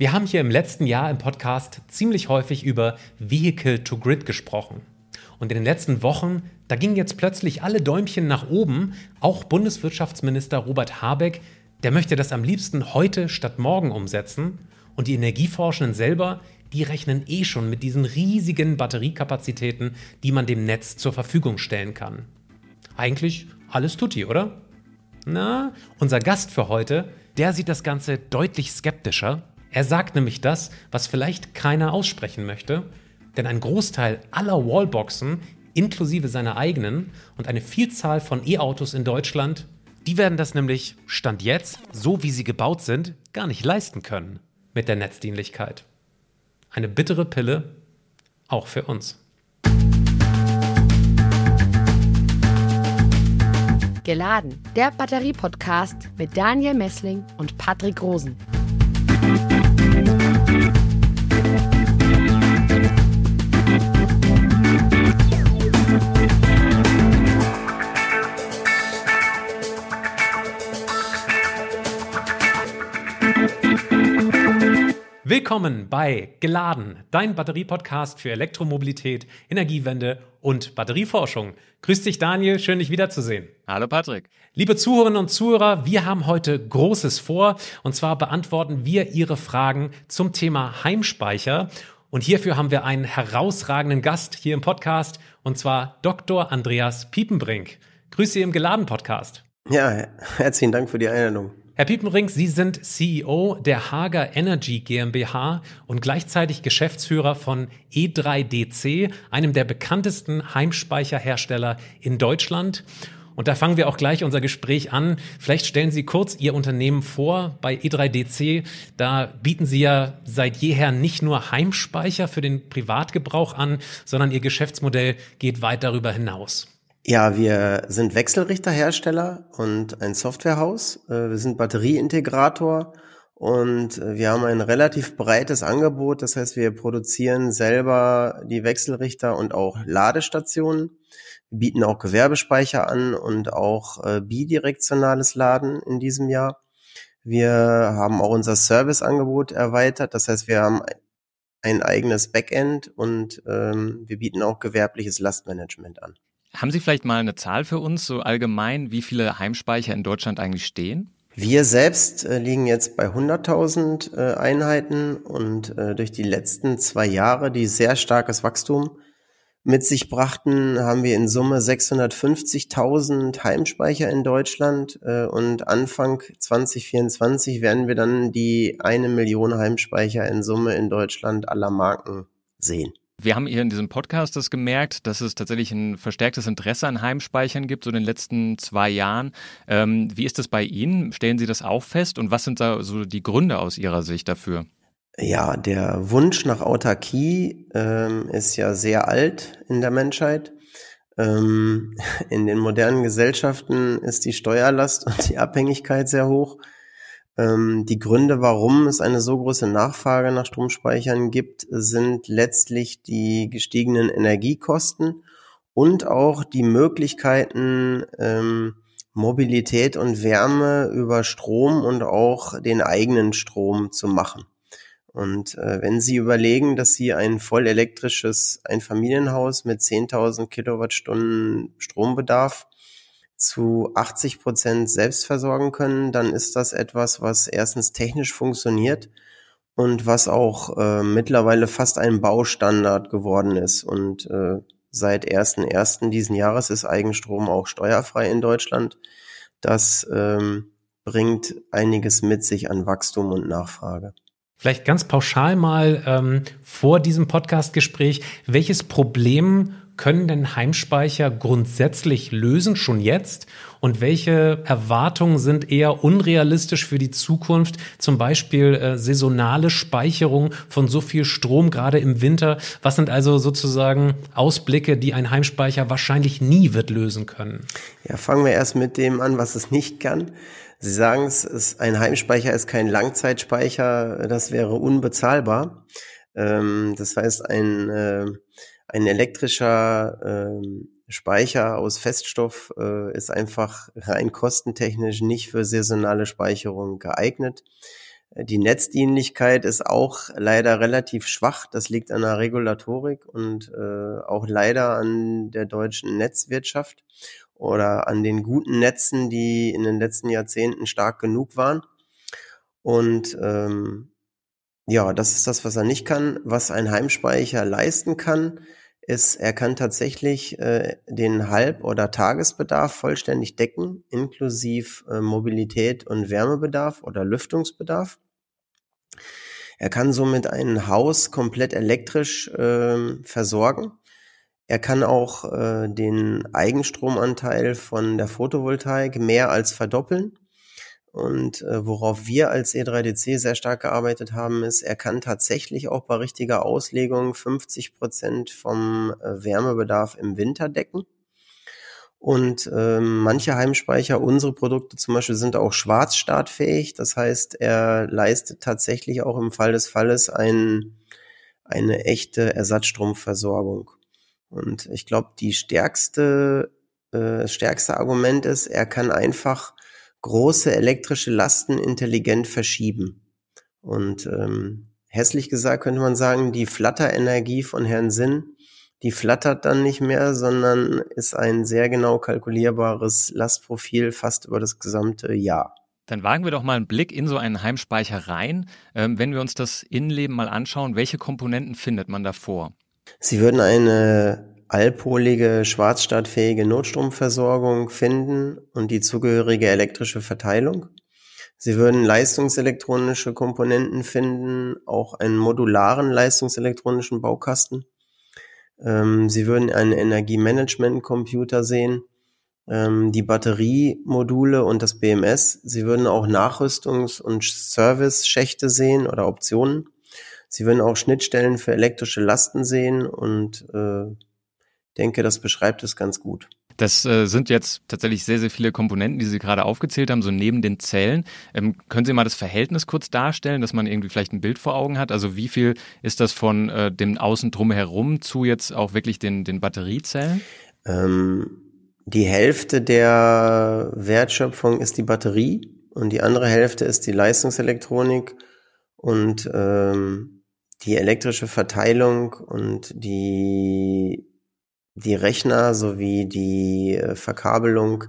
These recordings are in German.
Wir haben hier im letzten Jahr im Podcast ziemlich häufig über Vehicle to Grid gesprochen. Und in den letzten Wochen, da gingen jetzt plötzlich alle Däumchen nach oben. Auch Bundeswirtschaftsminister Robert Habeck, der möchte das am liebsten heute statt morgen umsetzen. Und die Energieforschenden selber, die rechnen eh schon mit diesen riesigen Batteriekapazitäten, die man dem Netz zur Verfügung stellen kann. Eigentlich alles tutti, oder? Na, unser Gast für heute, der sieht das Ganze deutlich skeptischer. Er sagt nämlich das, was vielleicht keiner aussprechen möchte, denn ein Großteil aller Wallboxen, inklusive seiner eigenen und eine Vielzahl von E-Autos in Deutschland, die werden das nämlich, Stand jetzt, so wie sie gebaut sind, gar nicht leisten können mit der Netzdienlichkeit. Eine bittere Pille, auch für uns. Geladen, der Batterie-Podcast mit Daniel Messling und Patrick Rosen. you Willkommen bei Geladen, dein Batterie-Podcast für Elektromobilität, Energiewende und Batterieforschung. Grüß dich, Daniel. Schön, dich wiederzusehen. Hallo, Patrick. Liebe Zuhörerinnen und Zuhörer, wir haben heute Großes vor. Und zwar beantworten wir Ihre Fragen zum Thema Heimspeicher. Und hierfür haben wir einen herausragenden Gast hier im Podcast. Und zwar Dr. Andreas Piepenbrink. Grüße Sie im Geladen-Podcast. Ja, herzlichen Dank für die Einladung. Herr Piepenring, Sie sind CEO der Hager Energy GmbH und gleichzeitig Geschäftsführer von E3DC, einem der bekanntesten Heimspeicherhersteller in Deutschland. Und da fangen wir auch gleich unser Gespräch an. Vielleicht stellen Sie kurz Ihr Unternehmen vor bei E3DC. Da bieten Sie ja seit jeher nicht nur Heimspeicher für den Privatgebrauch an, sondern Ihr Geschäftsmodell geht weit darüber hinaus. Ja, wir sind Wechselrichterhersteller und ein Softwarehaus. Äh, wir sind Batterieintegrator und äh, wir haben ein relativ breites Angebot. Das heißt, wir produzieren selber die Wechselrichter und auch Ladestationen. Wir bieten auch Gewerbespeicher an und auch äh, bidirektionales Laden in diesem Jahr. Wir haben auch unser Serviceangebot erweitert. Das heißt, wir haben ein eigenes Backend und ähm, wir bieten auch gewerbliches Lastmanagement an. Haben Sie vielleicht mal eine Zahl für uns, so allgemein, wie viele Heimspeicher in Deutschland eigentlich stehen? Wir selbst äh, liegen jetzt bei 100.000 äh, Einheiten und äh, durch die letzten zwei Jahre, die sehr starkes Wachstum mit sich brachten, haben wir in Summe 650.000 Heimspeicher in Deutschland äh, und Anfang 2024 werden wir dann die eine Million Heimspeicher in Summe in Deutschland aller Marken sehen. Wir haben hier in diesem Podcast das gemerkt, dass es tatsächlich ein verstärktes Interesse an Heimspeichern gibt, so in den letzten zwei Jahren. Ähm, wie ist das bei Ihnen? Stellen Sie das auch fest? Und was sind da so die Gründe aus Ihrer Sicht dafür? Ja, der Wunsch nach Autarkie ähm, ist ja sehr alt in der Menschheit. Ähm, in den modernen Gesellschaften ist die Steuerlast und die Abhängigkeit sehr hoch. Ähm, die Gründe, warum es eine so große Nachfrage nach Stromspeichern gibt, sind letztlich die gestiegenen Energiekosten und auch die Möglichkeiten, ähm, Mobilität und Wärme über Strom und auch den eigenen Strom zu machen. Und äh, wenn Sie überlegen, dass Sie ein voll elektrisches Einfamilienhaus mit 10.000 Kilowattstunden Strombedarf zu 80 Prozent selbst versorgen können, dann ist das etwas, was erstens technisch funktioniert und was auch äh, mittlerweile fast ein Baustandard geworden ist. Und äh, seit 1.1. diesen Jahres ist Eigenstrom auch steuerfrei in Deutschland. Das ähm, bringt einiges mit sich an Wachstum und Nachfrage. Vielleicht ganz pauschal mal ähm, vor diesem Podcastgespräch, welches Problem können denn Heimspeicher grundsätzlich lösen, schon jetzt? Und welche Erwartungen sind eher unrealistisch für die Zukunft? Zum Beispiel äh, saisonale Speicherung von so viel Strom, gerade im Winter. Was sind also sozusagen Ausblicke, die ein Heimspeicher wahrscheinlich nie wird lösen können? Ja, fangen wir erst mit dem an, was es nicht kann. Sie sagen es, ein Heimspeicher ist kein Langzeitspeicher, das wäre unbezahlbar. Ähm, das heißt, ein äh, ein elektrischer ähm, Speicher aus Feststoff äh, ist einfach rein kostentechnisch nicht für saisonale Speicherung geeignet. Die Netzdienlichkeit ist auch leider relativ schwach. Das liegt an der Regulatorik und äh, auch leider an der deutschen Netzwirtschaft oder an den guten Netzen, die in den letzten Jahrzehnten stark genug waren. Und ähm, ja, das ist das, was er nicht kann. Was ein Heimspeicher leisten kann, ist, er kann tatsächlich äh, den Halb- oder Tagesbedarf vollständig decken, inklusive äh, Mobilität und Wärmebedarf oder Lüftungsbedarf. Er kann somit ein Haus komplett elektrisch äh, versorgen. Er kann auch äh, den Eigenstromanteil von der Photovoltaik mehr als verdoppeln. Und äh, worauf wir als E3DC sehr stark gearbeitet haben, ist, er kann tatsächlich auch bei richtiger Auslegung 50 Prozent vom äh, Wärmebedarf im Winter decken. Und ähm, manche Heimspeicher, unsere Produkte zum Beispiel, sind auch schwarzstartfähig. Das heißt, er leistet tatsächlich auch im Fall des Falles ein, eine echte Ersatzstromversorgung. Und ich glaube, die stärkste, äh, stärkste Argument ist, er kann einfach große elektrische Lasten intelligent verschieben. Und ähm, hässlich gesagt könnte man sagen, die Flatterenergie von Herrn Sinn, die flattert dann nicht mehr, sondern ist ein sehr genau kalkulierbares Lastprofil fast über das gesamte Jahr. Dann wagen wir doch mal einen Blick in so einen Heimspeicher rein. Ähm, wenn wir uns das Innenleben mal anschauen, welche Komponenten findet man da vor? Sie würden eine allpolige, schwarzstartfähige Notstromversorgung finden und die zugehörige elektrische Verteilung. Sie würden leistungselektronische Komponenten finden, auch einen modularen leistungselektronischen Baukasten. Ähm, Sie würden einen Energiemanagement-Computer sehen, ähm, die Batteriemodule und das BMS. Sie würden auch Nachrüstungs- und Service-Schächte sehen oder Optionen. Sie würden auch Schnittstellen für elektrische Lasten sehen und äh, denke, das beschreibt es ganz gut. Das äh, sind jetzt tatsächlich sehr, sehr viele Komponenten, die Sie gerade aufgezählt haben, so neben den Zellen. Ähm, können Sie mal das Verhältnis kurz darstellen, dass man irgendwie vielleicht ein Bild vor Augen hat? Also wie viel ist das von äh, dem Außen drumherum zu jetzt auch wirklich den, den Batteriezellen? Ähm, die Hälfte der Wertschöpfung ist die Batterie und die andere Hälfte ist die Leistungselektronik und ähm, die elektrische Verteilung und die die Rechner sowie die äh, Verkabelung,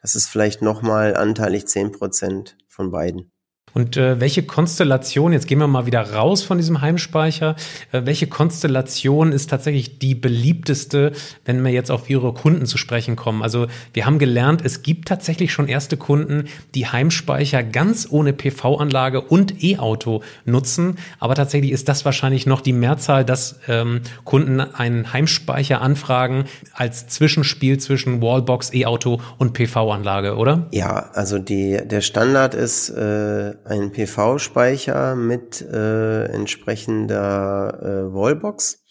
das ist vielleicht nochmal anteilig zehn Prozent von beiden. Und äh, welche Konstellation, jetzt gehen wir mal wieder raus von diesem Heimspeicher, äh, welche Konstellation ist tatsächlich die beliebteste, wenn wir jetzt auf Ihre Kunden zu sprechen kommen? Also wir haben gelernt, es gibt tatsächlich schon erste Kunden, die Heimspeicher ganz ohne PV-Anlage und E-Auto nutzen, aber tatsächlich ist das wahrscheinlich noch die Mehrzahl, dass ähm, Kunden einen Heimspeicher anfragen als Zwischenspiel zwischen Wallbox, E-Auto und PV-Anlage, oder? Ja, also die, der Standard ist äh, ein PV-Speicher mit äh, entsprechender äh, Wallbox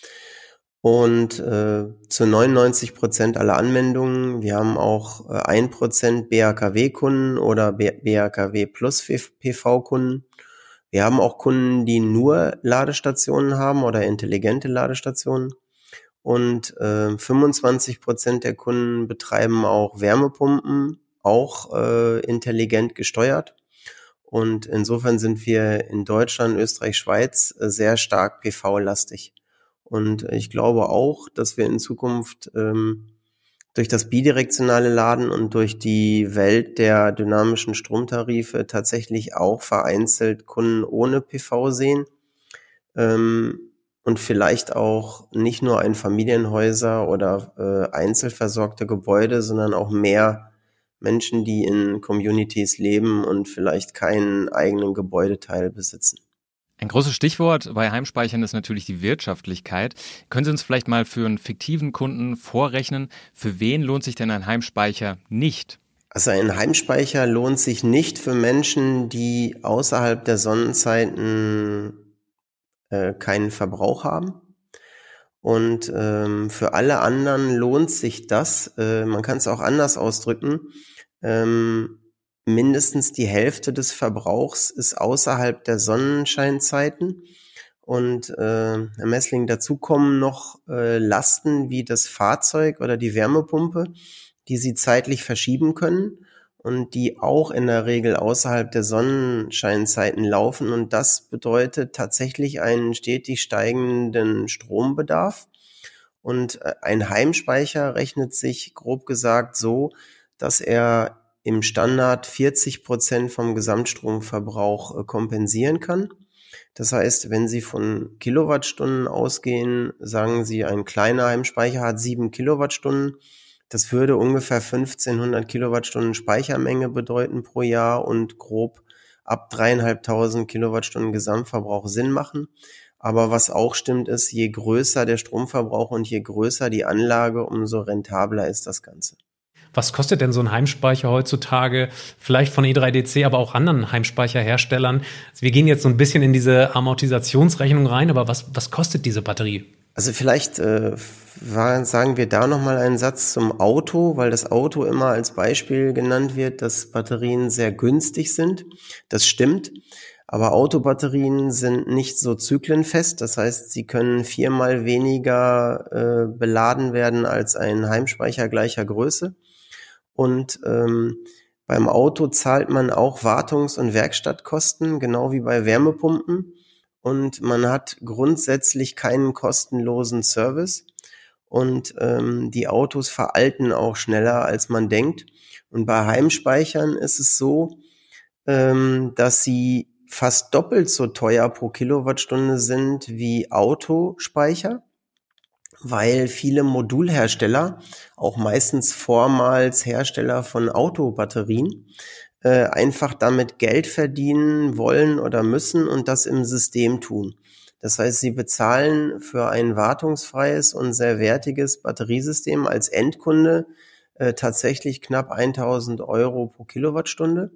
und äh, zu 99 Prozent aller Anwendungen. Wir haben auch äh, ein Prozent BAKW-Kunden oder BAKW plus PV-Kunden. Wir haben auch Kunden, die nur Ladestationen haben oder intelligente Ladestationen. Und äh, 25 Prozent der Kunden betreiben auch Wärmepumpen, auch äh, intelligent gesteuert. Und insofern sind wir in Deutschland, Österreich, Schweiz äh, sehr stark PV-lastig. Und ich glaube auch, dass wir in Zukunft ähm, durch das bidirektionale Laden und durch die Welt der dynamischen Stromtarife tatsächlich auch vereinzelt Kunden ohne PV sehen. Ähm, und vielleicht auch nicht nur ein Familienhäuser oder äh, einzelversorgte Gebäude, sondern auch mehr Menschen, die in Communities leben und vielleicht keinen eigenen Gebäudeteil besitzen. Ein großes Stichwort bei Heimspeichern ist natürlich die Wirtschaftlichkeit. Können Sie uns vielleicht mal für einen fiktiven Kunden vorrechnen, für wen lohnt sich denn ein Heimspeicher nicht? Also ein Heimspeicher lohnt sich nicht für Menschen, die außerhalb der Sonnenzeiten äh, keinen Verbrauch haben. Und ähm, für alle anderen lohnt sich das. Äh, man kann es auch anders ausdrücken ähm, mindestens die Hälfte des Verbrauchs ist außerhalb der Sonnenscheinzeiten. Und äh, Herr Messling, dazu kommen noch äh, Lasten wie das Fahrzeug oder die Wärmepumpe, die Sie zeitlich verschieben können. und die auch in der Regel außerhalb der Sonnenscheinzeiten laufen. Und das bedeutet tatsächlich einen stetig steigenden Strombedarf. Und äh, ein Heimspeicher rechnet sich grob gesagt so, dass er im Standard 40 Prozent vom Gesamtstromverbrauch äh, kompensieren kann. Das heißt, wenn Sie von Kilowattstunden ausgehen, sagen Sie, ein kleiner Heimspeicher hat sieben Kilowattstunden. Das würde ungefähr 1500 Kilowattstunden Speichermenge bedeuten pro Jahr und grob ab dreieinhalbtausend Kilowattstunden Gesamtverbrauch Sinn machen. Aber was auch stimmt ist, je größer der Stromverbrauch und je größer die Anlage, umso rentabler ist das Ganze. Was kostet denn so ein Heimspeicher heutzutage? Vielleicht von E3DC, aber auch anderen Heimspeicherherstellern. Wir gehen jetzt so ein bisschen in diese Amortisationsrechnung rein, aber was, was kostet diese Batterie? Also vielleicht äh, sagen wir da nochmal einen Satz zum Auto, weil das Auto immer als Beispiel genannt wird, dass Batterien sehr günstig sind. Das stimmt. Aber Autobatterien sind nicht so zyklenfest. Das heißt, sie können viermal weniger äh, beladen werden als ein Heimspeicher gleicher Größe. Und ähm, beim Auto zahlt man auch Wartungs- und Werkstattkosten, genau wie bei Wärmepumpen. Und man hat grundsätzlich keinen kostenlosen Service. Und ähm, die Autos veralten auch schneller, als man denkt. Und bei Heimspeichern ist es so, ähm, dass sie fast doppelt so teuer pro Kilowattstunde sind wie Autospeicher weil viele Modulhersteller, auch meistens vormals Hersteller von Autobatterien, äh, einfach damit Geld verdienen wollen oder müssen und das im System tun. Das heißt, sie bezahlen für ein wartungsfreies und sehr wertiges Batteriesystem als Endkunde äh, tatsächlich knapp 1000 Euro pro Kilowattstunde.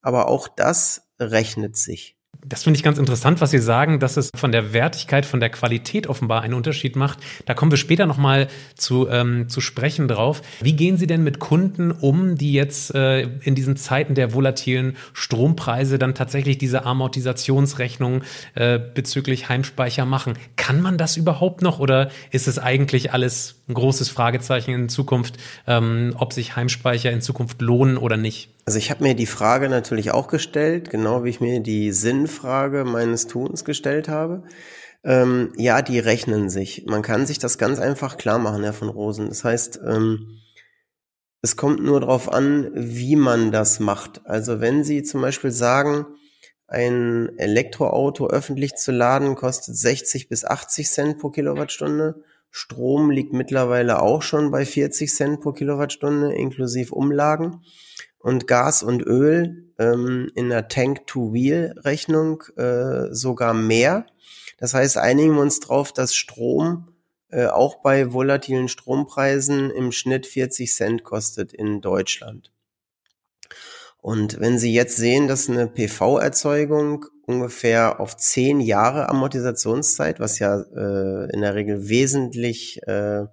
Aber auch das rechnet sich. Das finde ich ganz interessant, was Sie sagen, dass es von der Wertigkeit, von der Qualität offenbar einen Unterschied macht. Da kommen wir später nochmal zu, ähm, zu sprechen drauf. Wie gehen Sie denn mit Kunden um, die jetzt äh, in diesen Zeiten der volatilen Strompreise dann tatsächlich diese Amortisationsrechnung äh, bezüglich Heimspeicher machen? Kann man das überhaupt noch oder ist es eigentlich alles ein großes Fragezeichen in Zukunft, ähm, ob sich Heimspeicher in Zukunft lohnen oder nicht? Also ich habe mir die Frage natürlich auch gestellt, genau wie ich mir die Sinnfrage meines Tuns gestellt habe. Ähm, ja, die rechnen sich. Man kann sich das ganz einfach klar machen, Herr von Rosen. Das heißt, ähm, es kommt nur darauf an, wie man das macht. Also wenn Sie zum Beispiel sagen, ein Elektroauto öffentlich zu laden kostet 60 bis 80 Cent pro Kilowattstunde. Strom liegt mittlerweile auch schon bei 40 Cent pro Kilowattstunde inklusive Umlagen und Gas und Öl ähm, in der Tank-to-Wheel-Rechnung äh, sogar mehr. Das heißt, einigen wir uns drauf, dass Strom äh, auch bei volatilen Strompreisen im Schnitt 40 Cent kostet in Deutschland. Und wenn Sie jetzt sehen, dass eine PV-Erzeugung ungefähr auf zehn Jahre Amortisationszeit, was ja äh, in der Regel wesentlich äh,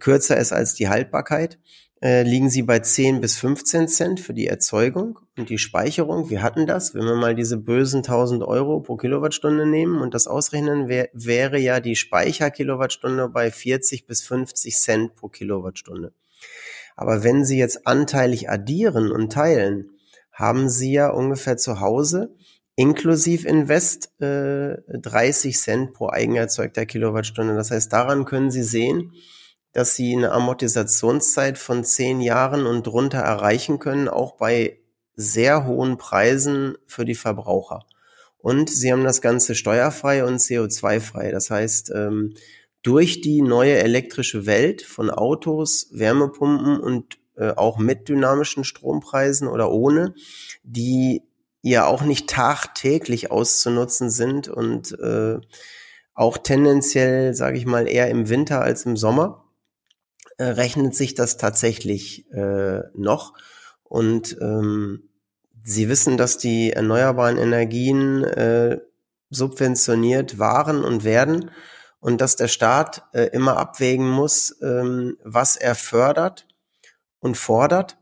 kürzer ist als die Haltbarkeit, äh, liegen sie bei 10 bis 15 Cent für die Erzeugung und die Speicherung. Wir hatten das, wenn wir mal diese bösen 1000 Euro pro Kilowattstunde nehmen und das ausrechnen, wär, wäre ja die Speicherkilowattstunde bei 40 bis 50 Cent pro Kilowattstunde. Aber wenn Sie jetzt anteilig addieren und teilen, haben Sie ja ungefähr zu Hause inklusive Invest äh, 30 Cent pro eigenerzeugter Kilowattstunde. Das heißt, daran können Sie sehen, dass sie eine Amortisationszeit von zehn Jahren und drunter erreichen können, auch bei sehr hohen Preisen für die Verbraucher. Und sie haben das Ganze steuerfrei und CO2-frei. Das heißt, ähm, durch die neue elektrische Welt von Autos, Wärmepumpen und äh, auch mit dynamischen Strompreisen oder ohne, die ja auch nicht tagtäglich auszunutzen sind und äh, auch tendenziell, sage ich mal, eher im Winter als im Sommer, äh, rechnet sich das tatsächlich äh, noch. Und ähm, Sie wissen, dass die erneuerbaren Energien äh, subventioniert waren und werden und dass der Staat äh, immer abwägen muss, ähm, was er fördert und fordert.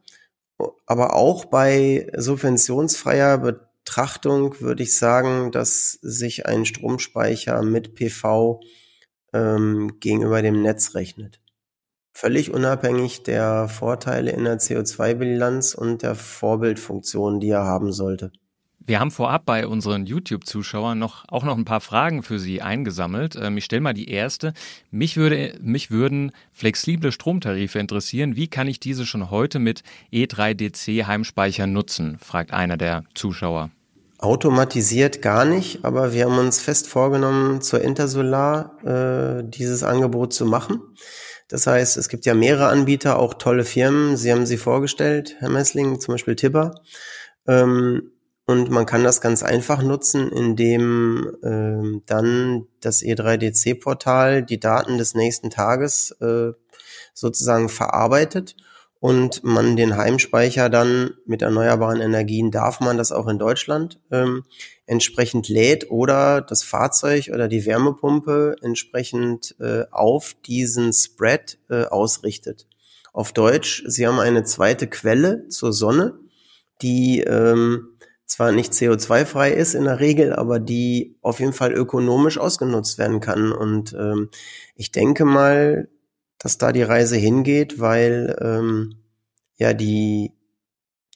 Aber auch bei subventionsfreier Betrachtung würde ich sagen, dass sich ein Stromspeicher mit PV ähm, gegenüber dem Netz rechnet. Völlig unabhängig der Vorteile in der CO2-Bilanz und der Vorbildfunktion, die er haben sollte. Wir haben vorab bei unseren YouTube-Zuschauern noch, auch noch ein paar Fragen für Sie eingesammelt. Ähm, ich stelle mal die erste. Mich, würde, mich würden flexible Stromtarife interessieren. Wie kann ich diese schon heute mit E3DC Heimspeicher nutzen? fragt einer der Zuschauer. Automatisiert gar nicht, aber wir haben uns fest vorgenommen, zur Intersolar äh, dieses Angebot zu machen. Das heißt, es gibt ja mehrere Anbieter, auch tolle Firmen. Sie haben sie vorgestellt, Herr Messling, zum Beispiel Tipper. Ähm, und man kann das ganz einfach nutzen, indem ähm, dann das E3DC-Portal die Daten des nächsten Tages äh, sozusagen verarbeitet und man den Heimspeicher dann mit erneuerbaren Energien darf man das auch in Deutschland ähm, entsprechend lädt oder das Fahrzeug oder die Wärmepumpe entsprechend äh, auf diesen Spread äh, ausrichtet. Auf Deutsch, Sie haben eine zweite Quelle zur Sonne, die ähm, zwar nicht CO2-frei ist in der Regel, aber die auf jeden Fall ökonomisch ausgenutzt werden kann. Und ähm, ich denke mal, dass da die Reise hingeht, weil ähm, ja die,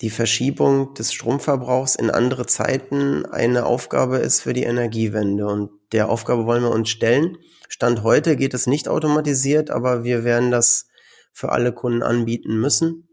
die Verschiebung des Stromverbrauchs in andere Zeiten eine Aufgabe ist für die Energiewende. Und der Aufgabe wollen wir uns stellen. Stand heute geht es nicht automatisiert, aber wir werden das für alle Kunden anbieten müssen.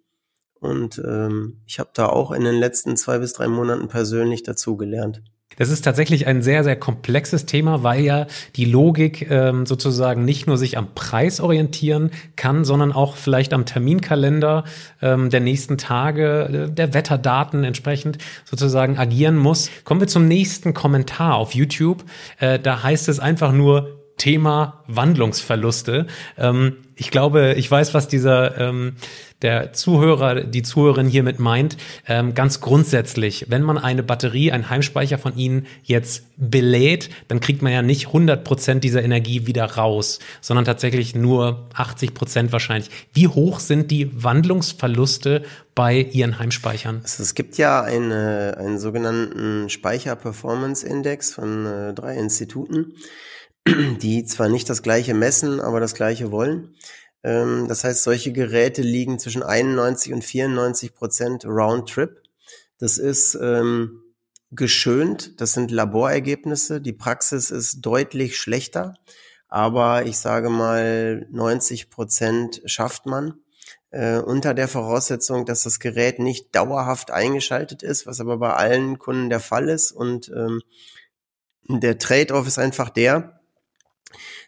Und ähm, ich habe da auch in den letzten zwei bis drei Monaten persönlich dazugelernt. Das ist tatsächlich ein sehr, sehr komplexes Thema, weil ja die Logik ähm, sozusagen nicht nur sich am Preis orientieren kann, sondern auch vielleicht am Terminkalender ähm, der nächsten Tage, äh, der Wetterdaten entsprechend sozusagen agieren muss. Kommen wir zum nächsten Kommentar auf YouTube. Äh, da heißt es einfach nur Thema Wandlungsverluste. Ähm, ich glaube, ich weiß, was dieser ähm, der Zuhörer, die Zuhörerin hiermit meint. Ähm, ganz grundsätzlich, wenn man eine Batterie, einen Heimspeicher von Ihnen jetzt belädt, dann kriegt man ja nicht 100 Prozent dieser Energie wieder raus, sondern tatsächlich nur 80 Prozent wahrscheinlich. Wie hoch sind die Wandlungsverluste bei Ihren Heimspeichern? Also es gibt ja eine, einen sogenannten Speicher-Performance-Index von äh, drei Instituten, die zwar nicht das gleiche messen, aber das gleiche wollen. Ähm, das heißt, solche Geräte liegen zwischen 91 und 94 Prozent Roundtrip. Das ist ähm, geschönt, das sind Laborergebnisse. Die Praxis ist deutlich schlechter, aber ich sage mal, 90 Prozent schafft man. Äh, unter der Voraussetzung, dass das Gerät nicht dauerhaft eingeschaltet ist, was aber bei allen Kunden der Fall ist. Und ähm, der Trade-off ist einfach der,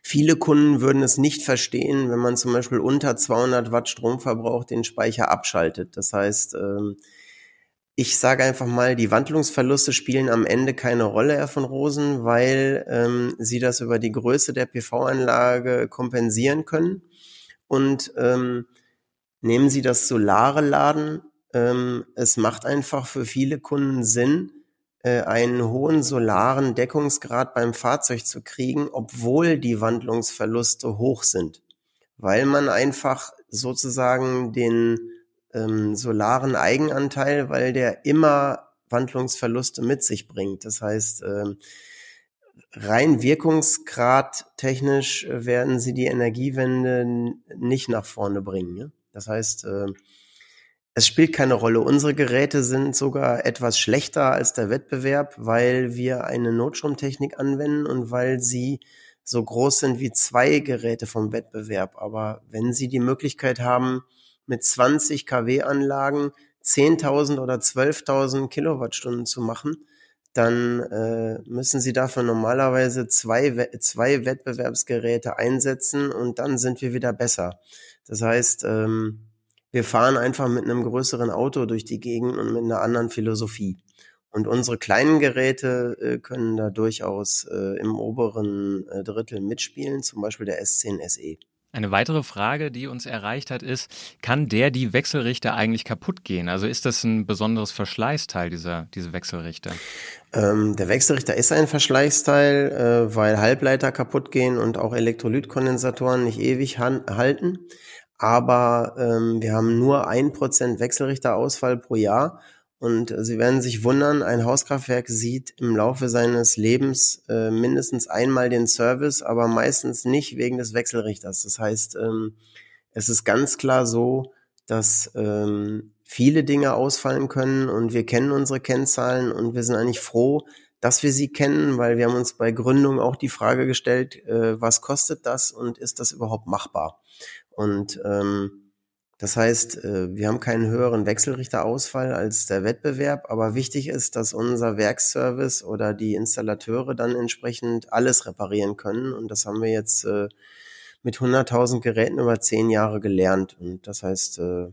Viele Kunden würden es nicht verstehen, wenn man zum Beispiel unter 200 Watt Stromverbrauch den Speicher abschaltet. Das heißt, ähm, ich sage einfach mal, die Wandlungsverluste spielen am Ende keine Rolle, Herr von Rosen, weil ähm, Sie das über die Größe der PV-Anlage kompensieren können. Und ähm, nehmen Sie das solare Laden. Es macht einfach für viele Kunden Sinn, einen hohen solaren Deckungsgrad beim Fahrzeug zu kriegen, obwohl die Wandlungsverluste hoch sind, weil man einfach sozusagen den ähm, solaren Eigenanteil, weil der immer Wandlungsverluste mit sich bringt. Das heißt, ähm, rein Wirkungsgrad technisch werden sie die Energiewende nicht nach vorne bringen. Ja? Das heißt, äh, es spielt keine Rolle. Unsere Geräte sind sogar etwas schlechter als der Wettbewerb, weil wir eine Notstromtechnik anwenden und weil sie so groß sind wie zwei Geräte vom Wettbewerb. Aber wenn Sie die Möglichkeit haben, mit 20 kW Anlagen 10.000 oder 12.000 Kilowattstunden zu machen, dann äh, müssen Sie dafür normalerweise zwei, zwei Wettbewerbsgeräte einsetzen und dann sind wir wieder besser. Das heißt, ähm, wir fahren einfach mit einem größeren Auto durch die Gegend und mit einer anderen Philosophie. Und unsere kleinen Geräte äh, können da durchaus äh, im oberen äh, Drittel mitspielen, zum Beispiel der S10 SE. Eine weitere Frage, die uns erreicht hat, ist, kann der die Wechselrichter eigentlich kaputt gehen? Also ist das ein besonderes Verschleißteil, dieser, diese Wechselrichter? Ähm, der Wechselrichter ist ein Verschleißteil, äh, weil Halbleiter kaputt gehen und auch Elektrolytkondensatoren nicht ewig halten aber ähm, wir haben nur ein Prozent Wechselrichterausfall pro Jahr. Und Sie werden sich wundern, ein Hauskraftwerk sieht im Laufe seines Lebens äh, mindestens einmal den Service, aber meistens nicht wegen des Wechselrichters. Das heißt, ähm, es ist ganz klar so, dass ähm, viele Dinge ausfallen können und wir kennen unsere Kennzahlen und wir sind eigentlich froh, dass wir sie kennen, weil wir haben uns bei Gründung auch die Frage gestellt, äh, was kostet das und ist das überhaupt machbar? Und ähm, das heißt, äh, wir haben keinen höheren Wechselrichterausfall als der Wettbewerb, aber wichtig ist, dass unser Werkservice oder die Installateure dann entsprechend alles reparieren können. Und das haben wir jetzt äh, mit 100.000 Geräten über zehn Jahre gelernt. Und das heißt, äh,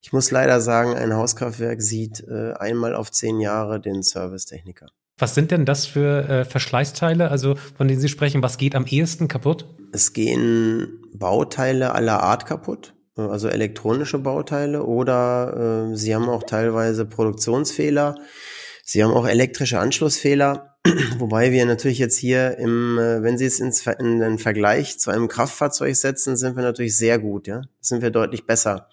ich muss leider sagen, ein Hauskraftwerk sieht einmal auf zehn Jahre den Servicetechniker. Was sind denn das für äh, Verschleißteile, also von denen Sie sprechen? Was geht am ehesten kaputt? Es gehen Bauteile aller Art kaputt, also elektronische Bauteile oder äh, Sie haben auch teilweise Produktionsfehler. Sie haben auch elektrische Anschlussfehler, wobei wir natürlich jetzt hier im, äh, wenn Sie es ins, in den Vergleich zu einem Kraftfahrzeug setzen, sind wir natürlich sehr gut, ja, sind wir deutlich besser.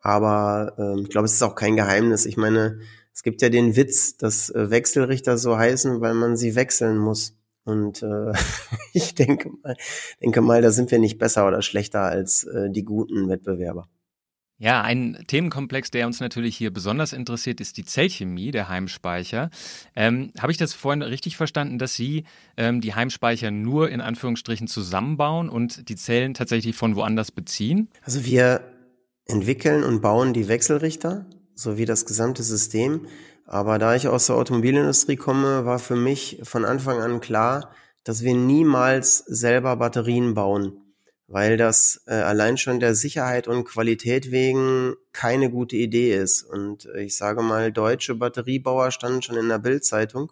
Aber äh, ich glaube, es ist auch kein Geheimnis. Ich meine, es gibt ja den Witz, dass äh, Wechselrichter so heißen, weil man sie wechseln muss. Und äh, ich denke mal, denke mal, da sind wir nicht besser oder schlechter als äh, die guten Wettbewerber. Ja, ein Themenkomplex, der uns natürlich hier besonders interessiert, ist die Zellchemie der Heimspeicher. Ähm, Habe ich das vorhin richtig verstanden, dass Sie ähm, die Heimspeicher nur in Anführungsstrichen zusammenbauen und die Zellen tatsächlich von woanders beziehen? Also wir entwickeln und bauen die Wechselrichter sowie das gesamte System. Aber da ich aus der Automobilindustrie komme, war für mich von Anfang an klar, dass wir niemals selber Batterien bauen, weil das äh, allein schon der Sicherheit und Qualität wegen keine gute Idee ist. Und äh, ich sage mal, deutsche Batteriebauer standen schon in der Bildzeitung.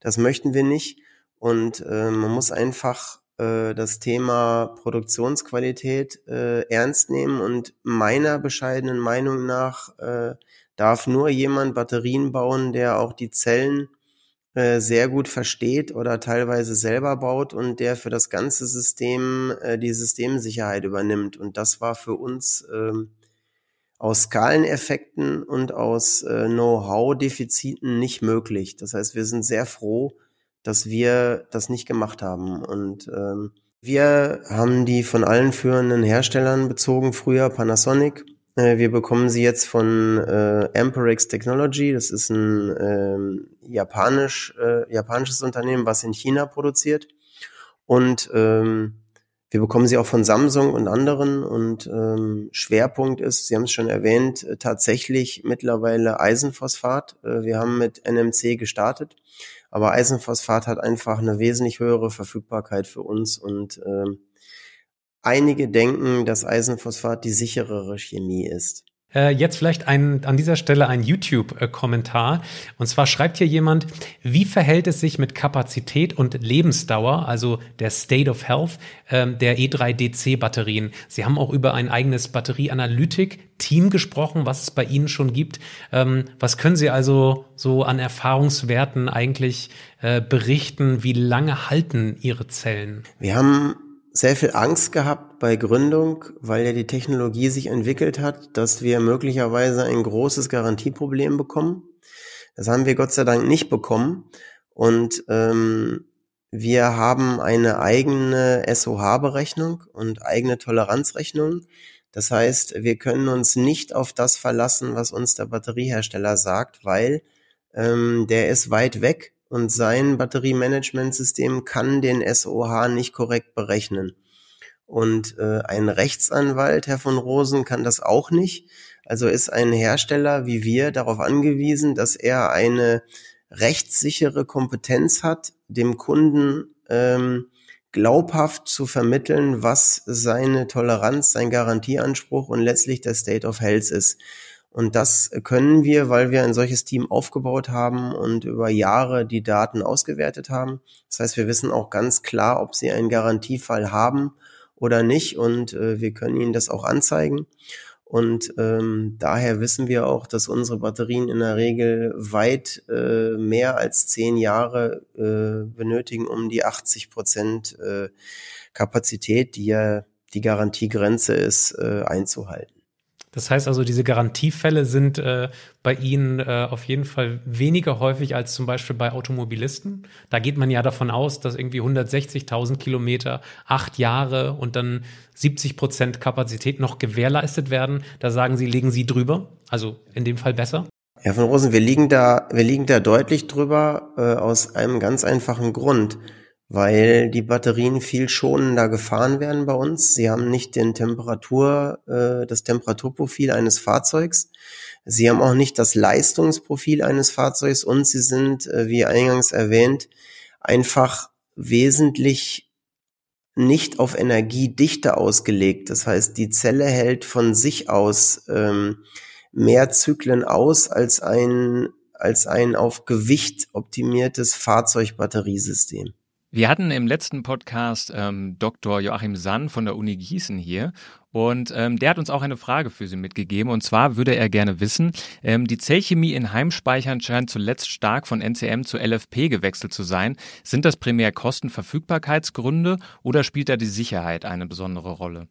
Das möchten wir nicht. Und äh, man muss einfach äh, das Thema Produktionsqualität äh, ernst nehmen und meiner bescheidenen Meinung nach äh, darf nur jemand Batterien bauen, der auch die Zellen äh, sehr gut versteht oder teilweise selber baut und der für das ganze System äh, die Systemsicherheit übernimmt. Und das war für uns ähm, aus Skaleneffekten und aus äh, Know-how-Defiziten nicht möglich. Das heißt, wir sind sehr froh, dass wir das nicht gemacht haben. Und ähm, wir haben die von allen führenden Herstellern bezogen, früher Panasonic. Äh, wir bekommen sie jetzt von äh, Amperex Technology. Das ist ein ähm, japanisch, äh, japanisches Unternehmen, was in China produziert. Und ähm, wir bekommen sie auch von Samsung und anderen. Und ähm, Schwerpunkt ist, Sie haben es schon erwähnt, äh, tatsächlich mittlerweile Eisenphosphat. Äh, wir haben mit NMC gestartet. Aber Eisenphosphat hat einfach eine wesentlich höhere Verfügbarkeit für uns und ähm, einige denken, dass Eisenphosphat die sicherere Chemie ist. Äh, jetzt vielleicht ein, an dieser Stelle ein YouTube-Kommentar. Und zwar schreibt hier jemand, wie verhält es sich mit Kapazität und Lebensdauer, also der State of Health ähm, der E3DC-Batterien? Sie haben auch über ein eigenes Batterieanalytik-Team gesprochen, was es bei Ihnen schon gibt. Ähm, was können Sie also so an Erfahrungswerten eigentlich äh, berichten? Wie lange halten Ihre Zellen? Wir haben sehr viel Angst gehabt bei Gründung, weil ja die Technologie sich entwickelt hat, dass wir möglicherweise ein großes Garantieproblem bekommen. Das haben wir Gott sei Dank nicht bekommen. Und ähm, wir haben eine eigene SOH-Berechnung und eigene Toleranzrechnung. Das heißt, wir können uns nicht auf das verlassen, was uns der Batteriehersteller sagt, weil ähm, der ist weit weg und sein Batteriemanagementsystem kann den SOH nicht korrekt berechnen. Und äh, ein Rechtsanwalt, Herr von Rosen, kann das auch nicht. Also ist ein Hersteller wie wir darauf angewiesen, dass er eine rechtssichere Kompetenz hat, dem Kunden ähm, glaubhaft zu vermitteln, was seine Toleranz, sein Garantieanspruch und letztlich der State of Health ist. Und das können wir, weil wir ein solches Team aufgebaut haben und über Jahre die Daten ausgewertet haben. Das heißt, wir wissen auch ganz klar, ob sie einen Garantiefall haben oder nicht. Und äh, wir können ihnen das auch anzeigen. Und ähm, daher wissen wir auch, dass unsere Batterien in der Regel weit äh, mehr als zehn Jahre äh, benötigen, um die 80 Prozent äh, Kapazität, die ja die Garantiegrenze ist, äh, einzuhalten. Das heißt also, diese Garantiefälle sind äh, bei Ihnen äh, auf jeden Fall weniger häufig als zum Beispiel bei Automobilisten. Da geht man ja davon aus, dass irgendwie 160.000 Kilometer, acht Jahre und dann 70 Prozent Kapazität noch gewährleistet werden. Da sagen Sie, legen Sie drüber, also in dem Fall besser. Herr von Rosen, wir liegen da, wir liegen da deutlich drüber äh, aus einem ganz einfachen Grund weil die Batterien viel schonender gefahren werden bei uns. Sie haben nicht den Temperatur, äh, das Temperaturprofil eines Fahrzeugs. Sie haben auch nicht das Leistungsprofil eines Fahrzeugs und sie sind, äh, wie eingangs erwähnt, einfach wesentlich nicht auf Energiedichte ausgelegt. Das heißt, die Zelle hält von sich aus ähm, mehr Zyklen aus als ein, als ein auf Gewicht optimiertes Fahrzeugbatteriesystem. Wir hatten im letzten Podcast ähm, Dr. Joachim Sann von der Uni Gießen hier und ähm, der hat uns auch eine Frage für Sie mitgegeben. Und zwar würde er gerne wissen, ähm, die Zellchemie in Heimspeichern scheint zuletzt stark von NCM zu LFP gewechselt zu sein. Sind das primär Kostenverfügbarkeitsgründe oder spielt da die Sicherheit eine besondere Rolle?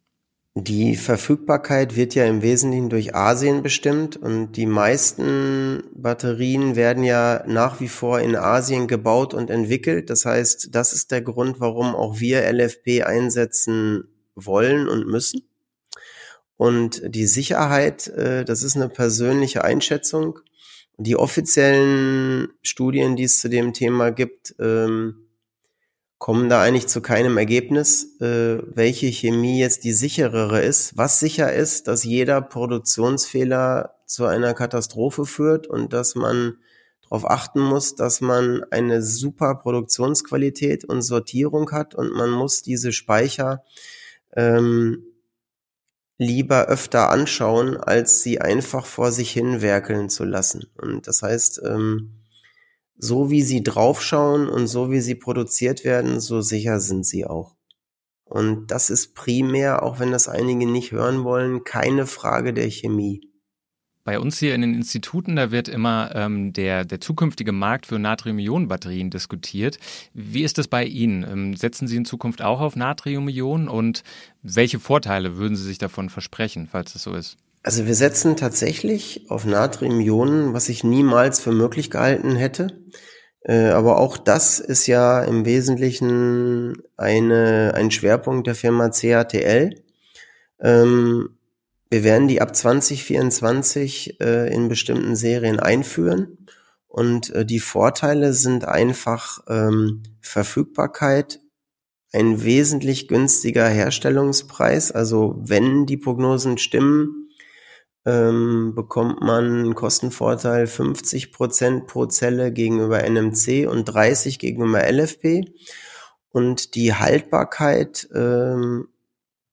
Die Verfügbarkeit wird ja im Wesentlichen durch Asien bestimmt und die meisten Batterien werden ja nach wie vor in Asien gebaut und entwickelt. Das heißt, das ist der Grund, warum auch wir LFP einsetzen wollen und müssen. Und die Sicherheit, äh, das ist eine persönliche Einschätzung. Die offiziellen Studien, die es zu dem Thema gibt, ähm, kommen da eigentlich zu keinem Ergebnis, äh, welche Chemie jetzt die sicherere ist. Was sicher ist, dass jeder Produktionsfehler zu einer Katastrophe führt und dass man darauf achten muss, dass man eine super Produktionsqualität und Sortierung hat und man muss diese Speicher ähm, lieber öfter anschauen, als sie einfach vor sich hin werkeln zu lassen. Und das heißt, ähm, so wie sie draufschauen und so wie sie produziert werden, so sicher sind sie auch. Und das ist primär, auch wenn das einige nicht hören wollen, keine Frage der Chemie. Bei uns hier in den Instituten, da wird immer ähm, der, der zukünftige Markt für Natrium-Ionen-Batterien diskutiert. Wie ist das bei Ihnen? Ähm, setzen Sie in Zukunft auch auf Natrium-Ionen und welche Vorteile würden Sie sich davon versprechen, falls es so ist? Also wir setzen tatsächlich auf Natriumionen, was ich niemals für möglich gehalten hätte. Äh, aber auch das ist ja im Wesentlichen eine, ein Schwerpunkt der Firma CATL. Ähm, wir werden die ab 2024 äh, in bestimmten Serien einführen. Und äh, die Vorteile sind einfach ähm, Verfügbarkeit, ein wesentlich günstiger Herstellungspreis. Also wenn die Prognosen stimmen, ähm, bekommt man einen Kostenvorteil 50 Prozent pro Zelle gegenüber NMC und 30 gegenüber LFP. Und die Haltbarkeit ähm,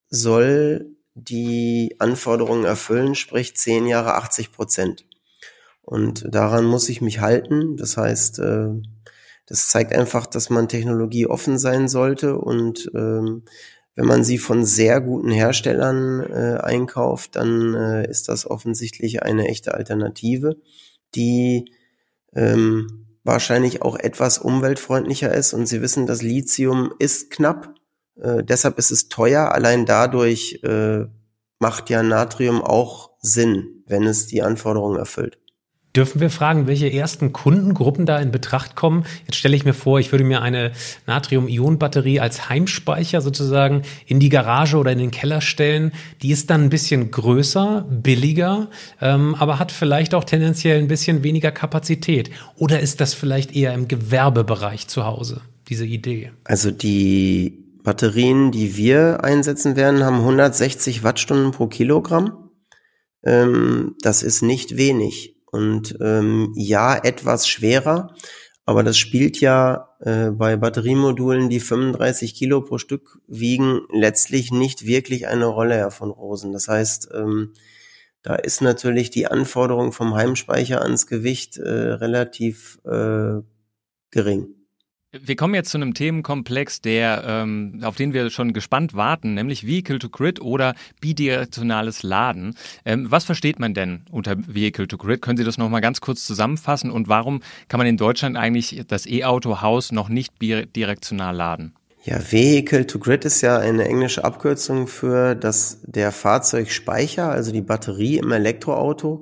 soll die Anforderungen erfüllen, sprich 10 Jahre 80 Prozent. Und daran muss ich mich halten. Das heißt, äh, das zeigt einfach, dass man Technologie offen sein sollte und ähm, wenn man sie von sehr guten Herstellern äh, einkauft, dann äh, ist das offensichtlich eine echte Alternative, die ähm, wahrscheinlich auch etwas umweltfreundlicher ist. Und Sie wissen, das Lithium ist knapp, äh, deshalb ist es teuer. Allein dadurch äh, macht ja Natrium auch Sinn, wenn es die Anforderungen erfüllt. Dürfen wir fragen, welche ersten Kundengruppen da in Betracht kommen? Jetzt stelle ich mir vor, ich würde mir eine Natrium-Ionen-Batterie als Heimspeicher sozusagen in die Garage oder in den Keller stellen. Die ist dann ein bisschen größer, billiger, ähm, aber hat vielleicht auch tendenziell ein bisschen weniger Kapazität. Oder ist das vielleicht eher im Gewerbebereich zu Hause, diese Idee? Also die Batterien, die wir einsetzen werden, haben 160 Wattstunden pro Kilogramm. Ähm, das ist nicht wenig. Und ähm, ja, etwas schwerer, aber das spielt ja äh, bei Batteriemodulen, die 35 Kilo pro Stück wiegen, letztlich nicht wirklich eine Rolle, Herr von Rosen. Das heißt, ähm, da ist natürlich die Anforderung vom Heimspeicher ans Gewicht äh, relativ äh, gering. Wir kommen jetzt zu einem Themenkomplex, der, ähm, auf den wir schon gespannt warten, nämlich Vehicle to Grid oder bidirektionales Laden. Ähm, was versteht man denn unter Vehicle to Grid? Können Sie das nochmal ganz kurz zusammenfassen und warum kann man in Deutschland eigentlich das E-Auto-Haus noch nicht bidirektional laden? Ja, Vehicle to Grid ist ja eine englische Abkürzung für, dass der Fahrzeugspeicher, also die Batterie im Elektroauto,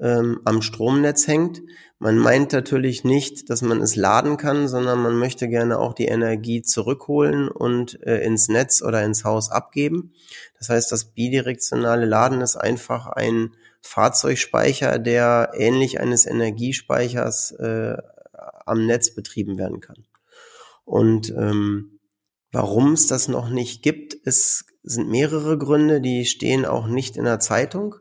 ähm, am Stromnetz hängt. Man meint natürlich nicht, dass man es laden kann, sondern man möchte gerne auch die Energie zurückholen und äh, ins Netz oder ins Haus abgeben. Das heißt, das bidirektionale Laden ist einfach ein Fahrzeugspeicher, der ähnlich eines Energiespeichers äh, am Netz betrieben werden kann. Und ähm, Warum es das noch nicht gibt, es sind mehrere Gründe, die stehen auch nicht in der Zeitung.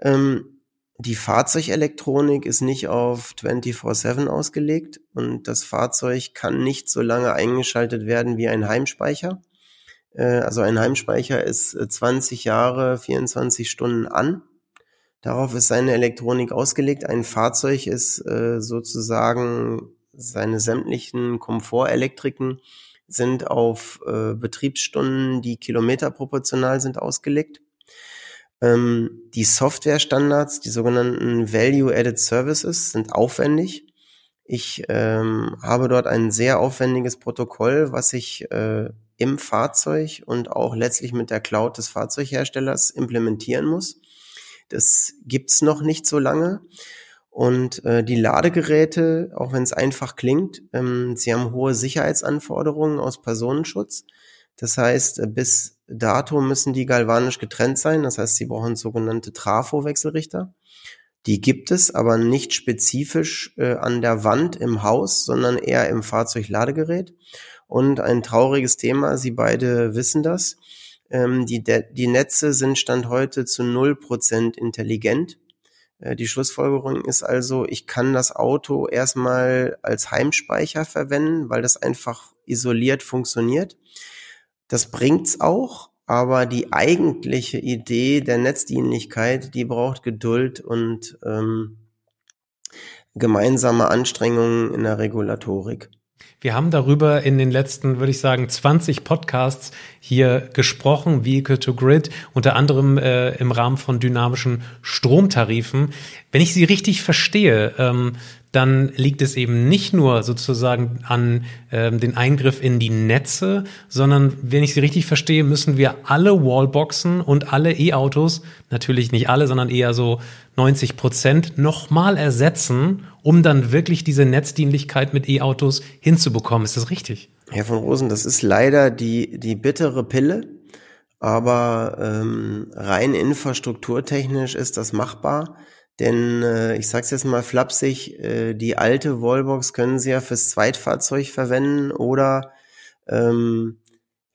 Ähm, die Fahrzeugelektronik ist nicht auf 24-7 ausgelegt und das Fahrzeug kann nicht so lange eingeschaltet werden wie ein Heimspeicher. Äh, also ein Heimspeicher ist 20 Jahre, 24 Stunden an. Darauf ist seine Elektronik ausgelegt. Ein Fahrzeug ist äh, sozusagen seine sämtlichen Komfortelektriken sind auf äh, Betriebsstunden, die kilometerproportional sind, ausgelegt. Ähm, die Softwarestandards, die sogenannten Value-Added Services, sind aufwendig. Ich ähm, habe dort ein sehr aufwendiges Protokoll, was ich äh, im Fahrzeug und auch letztlich mit der Cloud des Fahrzeugherstellers implementieren muss. Das gibt's noch nicht so lange. Und äh, die Ladegeräte, auch wenn es einfach klingt, ähm, sie haben hohe Sicherheitsanforderungen aus Personenschutz. Das heißt, äh, bis dato müssen die galvanisch getrennt sein. Das heißt, sie brauchen sogenannte Trafo-Wechselrichter. Die gibt es, aber nicht spezifisch äh, an der Wand im Haus, sondern eher im Fahrzeugladegerät. Und ein trauriges Thema, Sie beide wissen das. Ähm, die, die Netze sind Stand heute zu null Prozent intelligent. Äh, die Schlussfolgerung ist also, ich kann das Auto erstmal als Heimspeicher verwenden, weil das einfach isoliert funktioniert. Das bringt's auch, aber die eigentliche Idee der Netzdienlichkeit, die braucht Geduld und ähm, gemeinsame Anstrengungen in der Regulatorik. Wir haben darüber in den letzten, würde ich sagen, 20 Podcasts hier gesprochen, Vehicle to Grid, unter anderem äh, im Rahmen von dynamischen Stromtarifen. Wenn ich Sie richtig verstehe, ähm, dann liegt es eben nicht nur sozusagen an ähm, den Eingriff in die Netze, sondern wenn ich Sie richtig verstehe, müssen wir alle Wallboxen und alle E-Autos, natürlich nicht alle, sondern eher so 90 Prozent, nochmal ersetzen, um dann wirklich diese Netzdienlichkeit mit E-Autos hinzubekommen. Ist das richtig? Herr von Rosen, das ist leider die, die bittere Pille. Aber ähm, rein infrastrukturtechnisch ist das machbar. Denn äh, ich sag's jetzt mal flapsig, äh, die alte Wallbox können Sie ja fürs Zweitfahrzeug verwenden oder ähm,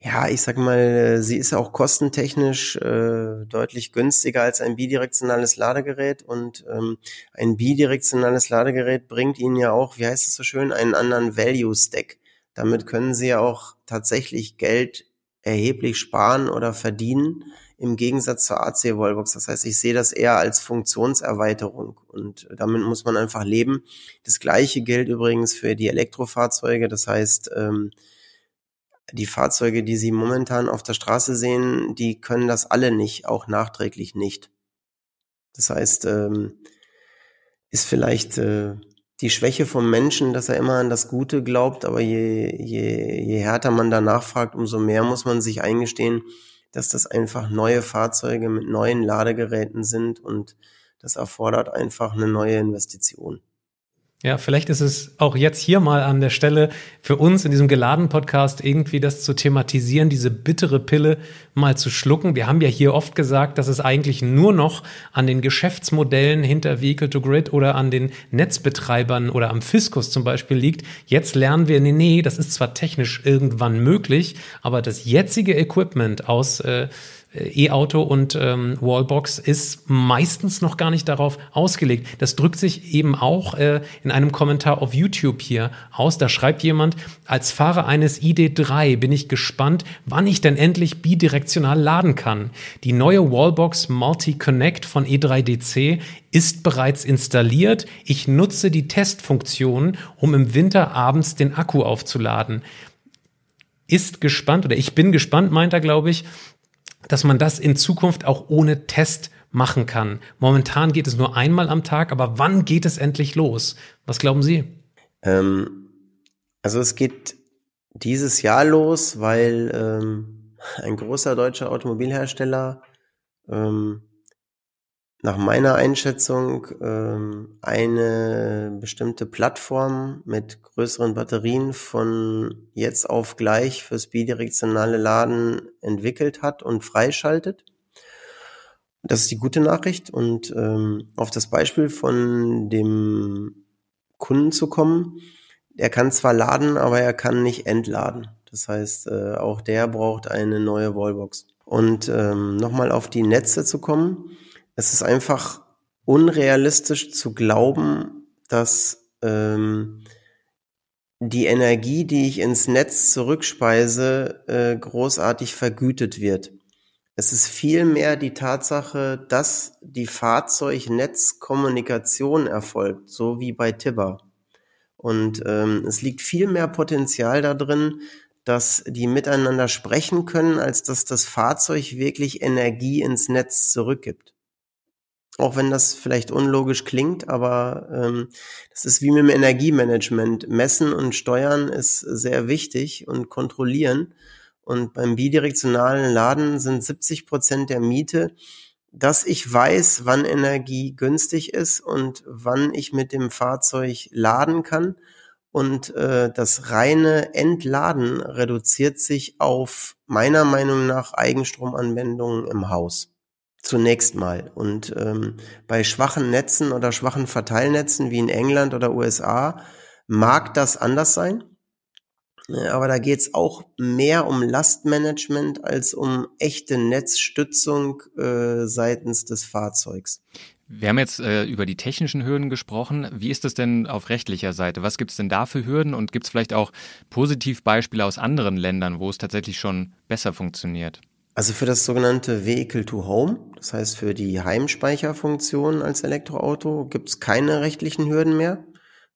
ja, ich sag mal, äh, sie ist auch kostentechnisch äh, deutlich günstiger als ein bidirektionales Ladegerät und ähm, ein bidirektionales Ladegerät bringt Ihnen ja auch, wie heißt es so schön, einen anderen Value Stack. Damit können Sie ja auch tatsächlich Geld erheblich sparen oder verdienen im Gegensatz zur AC Wallbox. Das heißt, ich sehe das eher als Funktionserweiterung und damit muss man einfach leben. Das gleiche gilt übrigens für die Elektrofahrzeuge. Das heißt, ähm, die Fahrzeuge, die Sie momentan auf der Straße sehen, die können das alle nicht, auch nachträglich nicht. Das heißt, ähm, ist vielleicht äh, die Schwäche vom Menschen, dass er immer an das Gute glaubt, aber je, je, je härter man danach fragt, umso mehr muss man sich eingestehen, dass das einfach neue Fahrzeuge mit neuen Ladegeräten sind und das erfordert einfach eine neue Investition. Ja, vielleicht ist es auch jetzt hier mal an der Stelle für uns in diesem geladenen Podcast irgendwie das zu thematisieren, diese bittere Pille mal zu schlucken. Wir haben ja hier oft gesagt, dass es eigentlich nur noch an den Geschäftsmodellen hinter Vehicle to Grid oder an den Netzbetreibern oder am Fiskus zum Beispiel liegt. Jetzt lernen wir, nee, nee, das ist zwar technisch irgendwann möglich, aber das jetzige Equipment aus äh, E-Auto und ähm, Wallbox ist meistens noch gar nicht darauf ausgelegt. Das drückt sich eben auch äh, in einem Kommentar auf YouTube hier aus. Da schreibt jemand, als Fahrer eines ID3 bin ich gespannt, wann ich denn endlich bidirektional laden kann. Die neue Wallbox Multi-Connect von E3DC ist bereits installiert. Ich nutze die Testfunktion, um im Winter abends den Akku aufzuladen. Ist gespannt oder ich bin gespannt, meint er, glaube ich, dass man das in Zukunft auch ohne Test machen kann. Momentan geht es nur einmal am Tag, aber wann geht es endlich los? Was glauben Sie? Ähm, also es geht dieses Jahr los, weil ähm, ein großer deutscher Automobilhersteller ähm, nach meiner Einschätzung ähm, eine bestimmte Plattform mit größeren Batterien von jetzt auf gleich fürs bidirektionale Laden entwickelt hat und freischaltet. Das ist die gute Nachricht. Und ähm, auf das Beispiel von dem Kunden zu kommen, er kann zwar laden, aber er kann nicht entladen. Das heißt, äh, auch der braucht eine neue Wallbox. Und ähm, nochmal auf die Netze zu kommen, es ist einfach unrealistisch zu glauben, dass ähm, die Energie, die ich ins Netz zurückspeise, äh, großartig vergütet wird. Es ist vielmehr die Tatsache, dass die Fahrzeugnetzkommunikation erfolgt, so wie bei Tibber. Und ähm, es liegt viel mehr Potenzial da drin, dass die miteinander sprechen können, als dass das Fahrzeug wirklich Energie ins Netz zurückgibt. Auch wenn das vielleicht unlogisch klingt, aber ähm, das ist wie mit dem Energiemanagement. Messen und steuern ist sehr wichtig und kontrollieren. Und beim bidirektionalen Laden sind 70 Prozent der Miete, dass ich weiß, wann Energie günstig ist und wann ich mit dem Fahrzeug laden kann. Und äh, das reine Entladen reduziert sich auf meiner Meinung nach Eigenstromanwendungen im Haus. Zunächst mal. Und ähm, bei schwachen Netzen oder schwachen Verteilnetzen wie in England oder USA mag das anders sein. Aber da geht's auch mehr um Lastmanagement als um echte Netzstützung äh, seitens des Fahrzeugs. Wir haben jetzt äh, über die technischen Hürden gesprochen. Wie ist es denn auf rechtlicher Seite? Was gibt es denn da für Hürden und gibt es vielleicht auch Positivbeispiele aus anderen Ländern, wo es tatsächlich schon besser funktioniert? Also für das sogenannte Vehicle to Home, das heißt für die Heimspeicherfunktion als Elektroauto, gibt es keine rechtlichen Hürden mehr.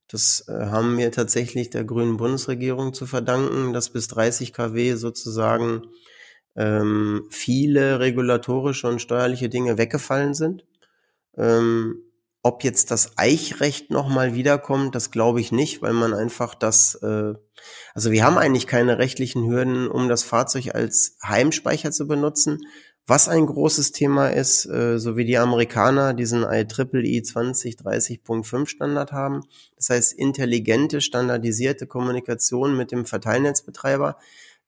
Das äh, haben wir tatsächlich der grünen Bundesregierung zu verdanken, dass bis 30 kW sozusagen ähm, viele regulatorische und steuerliche Dinge weggefallen sind. Ähm, ob jetzt das Eichrecht nochmal wiederkommt, das glaube ich nicht, weil man einfach das, äh, also wir haben eigentlich keine rechtlichen Hürden, um das Fahrzeug als Heimspeicher zu benutzen. Was ein großes Thema ist, äh, so wie die Amerikaner diesen IEEE 2030.5 Standard haben, das heißt intelligente, standardisierte Kommunikation mit dem Verteilnetzbetreiber,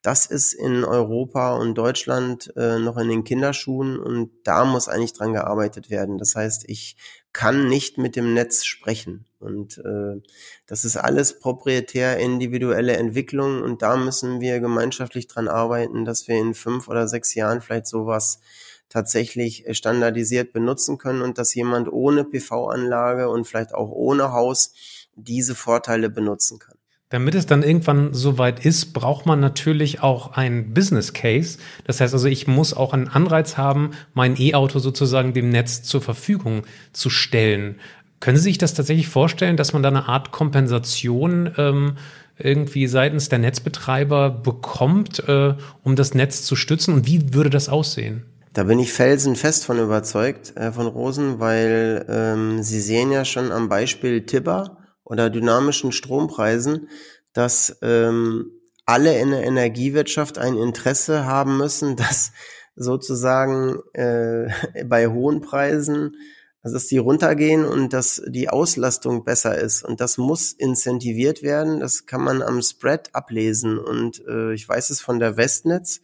das ist in Europa und Deutschland äh, noch in den Kinderschuhen und da muss eigentlich dran gearbeitet werden. Das heißt, ich kann nicht mit dem Netz sprechen. Und äh, das ist alles proprietär individuelle Entwicklung und da müssen wir gemeinschaftlich dran arbeiten, dass wir in fünf oder sechs Jahren vielleicht sowas tatsächlich standardisiert benutzen können und dass jemand ohne PV-Anlage und vielleicht auch ohne Haus diese Vorteile benutzen kann. Damit es dann irgendwann soweit ist, braucht man natürlich auch ein Business Case. Das heißt also, ich muss auch einen Anreiz haben, mein E-Auto sozusagen dem Netz zur Verfügung zu stellen. Können Sie sich das tatsächlich vorstellen, dass man da eine Art Kompensation ähm, irgendwie seitens der Netzbetreiber bekommt, äh, um das Netz zu stützen? Und wie würde das aussehen? Da bin ich felsenfest von überzeugt, Herr von Rosen, weil ähm, Sie sehen ja schon am Beispiel Tibber, oder dynamischen Strompreisen, dass ähm, alle in der Energiewirtschaft ein Interesse haben müssen, dass sozusagen äh, bei hohen Preisen, also dass die runtergehen und dass die Auslastung besser ist. Und das muss incentiviert werden. Das kann man am Spread ablesen. Und äh, ich weiß es von der Westnetz,